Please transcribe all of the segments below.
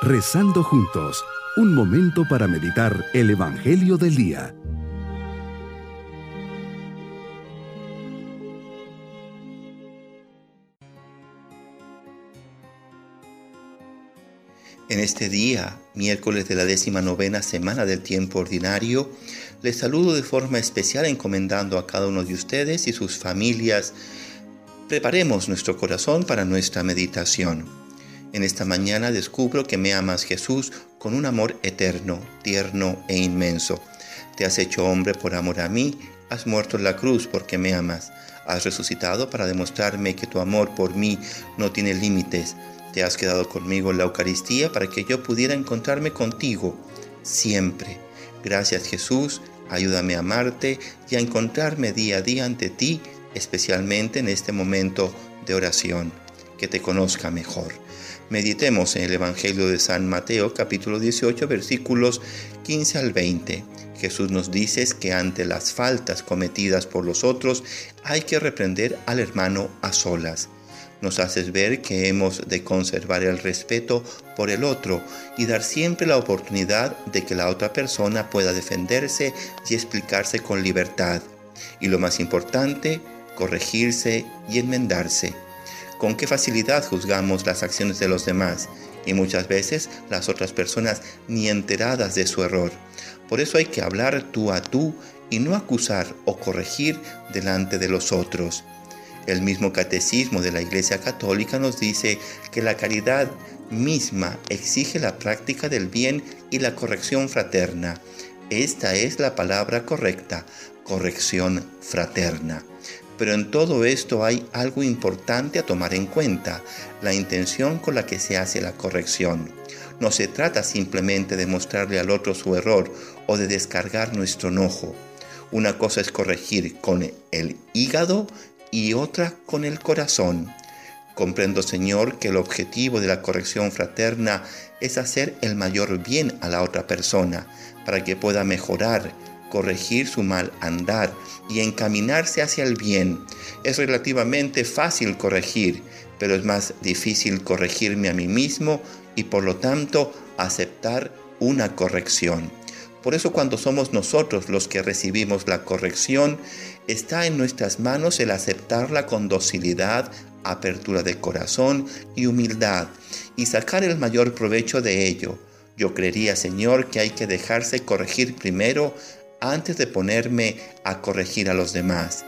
Rezando juntos, un momento para meditar el Evangelio del Día. En este día, miércoles de la décima novena semana del tiempo ordinario, les saludo de forma especial encomendando a cada uno de ustedes y sus familias. Preparemos nuestro corazón para nuestra meditación. En esta mañana descubro que me amas Jesús con un amor eterno, tierno e inmenso. Te has hecho hombre por amor a mí, has muerto en la cruz porque me amas. Has resucitado para demostrarme que tu amor por mí no tiene límites. Te has quedado conmigo en la Eucaristía para que yo pudiera encontrarme contigo siempre. Gracias Jesús, ayúdame a amarte y a encontrarme día a día ante ti, especialmente en este momento de oración. Que te conozca mejor. Meditemos en el Evangelio de San Mateo capítulo 18 versículos 15 al 20. Jesús nos dice que ante las faltas cometidas por los otros hay que reprender al hermano a solas. Nos haces ver que hemos de conservar el respeto por el otro y dar siempre la oportunidad de que la otra persona pueda defenderse y explicarse con libertad. Y lo más importante, corregirse y enmendarse con qué facilidad juzgamos las acciones de los demás y muchas veces las otras personas ni enteradas de su error. Por eso hay que hablar tú a tú y no acusar o corregir delante de los otros. El mismo catecismo de la Iglesia Católica nos dice que la caridad misma exige la práctica del bien y la corrección fraterna. Esta es la palabra correcta, corrección fraterna. Pero en todo esto hay algo importante a tomar en cuenta, la intención con la que se hace la corrección. No se trata simplemente de mostrarle al otro su error o de descargar nuestro enojo. Una cosa es corregir con el hígado y otra con el corazón. Comprendo, Señor, que el objetivo de la corrección fraterna es hacer el mayor bien a la otra persona, para que pueda mejorar, corregir su mal andar y encaminarse hacia el bien. Es relativamente fácil corregir, pero es más difícil corregirme a mí mismo y por lo tanto aceptar una corrección. Por eso cuando somos nosotros los que recibimos la corrección, está en nuestras manos el aceptarla con docilidad, apertura de corazón y humildad y sacar el mayor provecho de ello. Yo creería, Señor, que hay que dejarse corregir primero antes de ponerme a corregir a los demás.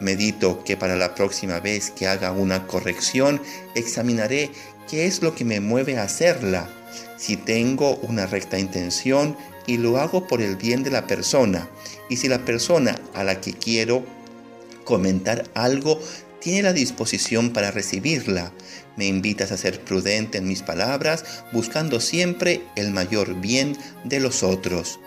Medito que para la próxima vez que haga una corrección examinaré qué es lo que me mueve a hacerla, si tengo una recta intención y lo hago por el bien de la persona, y si la persona a la que quiero comentar algo tiene la disposición para recibirla. Me invitas a ser prudente en mis palabras, buscando siempre el mayor bien de los otros.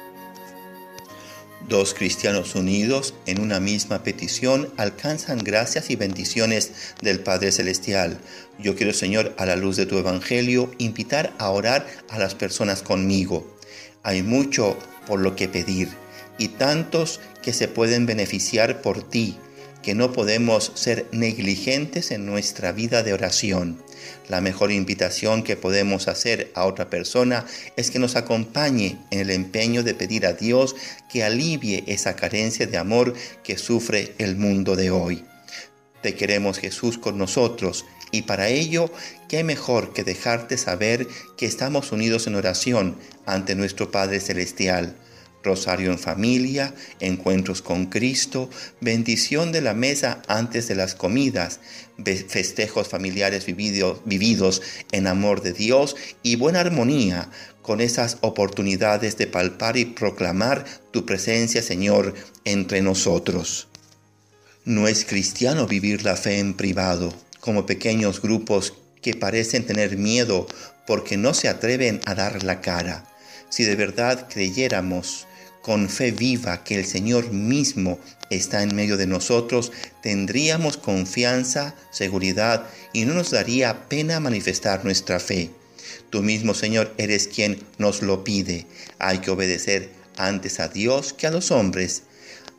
Dos cristianos unidos en una misma petición alcanzan gracias y bendiciones del Padre Celestial. Yo quiero, Señor, a la luz de tu Evangelio, invitar a orar a las personas conmigo. Hay mucho por lo que pedir y tantos que se pueden beneficiar por ti que no podemos ser negligentes en nuestra vida de oración. La mejor invitación que podemos hacer a otra persona es que nos acompañe en el empeño de pedir a Dios que alivie esa carencia de amor que sufre el mundo de hoy. Te queremos Jesús con nosotros y para ello, ¿qué mejor que dejarte saber que estamos unidos en oración ante nuestro Padre Celestial? Rosario en familia, encuentros con Cristo, bendición de la mesa antes de las comidas, festejos familiares vividos en amor de Dios y buena armonía con esas oportunidades de palpar y proclamar tu presencia, Señor, entre nosotros. No es cristiano vivir la fe en privado, como pequeños grupos que parecen tener miedo porque no se atreven a dar la cara. Si de verdad creyéramos con fe viva que el Señor mismo está en medio de nosotros, tendríamos confianza, seguridad y no nos daría pena manifestar nuestra fe. Tú mismo, Señor, eres quien nos lo pide. Hay que obedecer antes a Dios que a los hombres.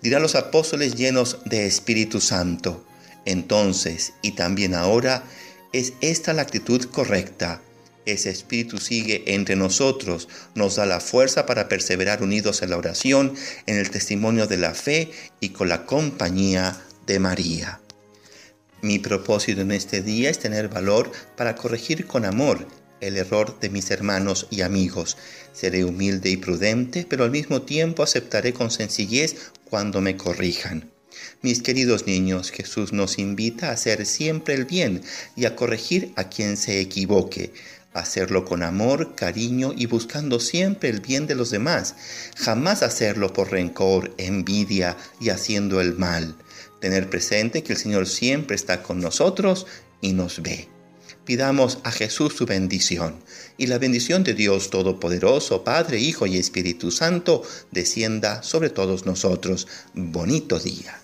Dirán los apóstoles llenos de Espíritu Santo. Entonces, y también ahora, es esta la actitud correcta. Ese Espíritu sigue entre nosotros, nos da la fuerza para perseverar unidos en la oración, en el testimonio de la fe y con la compañía de María. Mi propósito en este día es tener valor para corregir con amor el error de mis hermanos y amigos. Seré humilde y prudente, pero al mismo tiempo aceptaré con sencillez cuando me corrijan. Mis queridos niños, Jesús nos invita a hacer siempre el bien y a corregir a quien se equivoque, hacerlo con amor, cariño y buscando siempre el bien de los demás, jamás hacerlo por rencor, envidia y haciendo el mal. Tener presente que el Señor siempre está con nosotros y nos ve. Pidamos a Jesús su bendición y la bendición de Dios Todopoderoso, Padre, Hijo y Espíritu Santo, descienda sobre todos nosotros. Bonito día.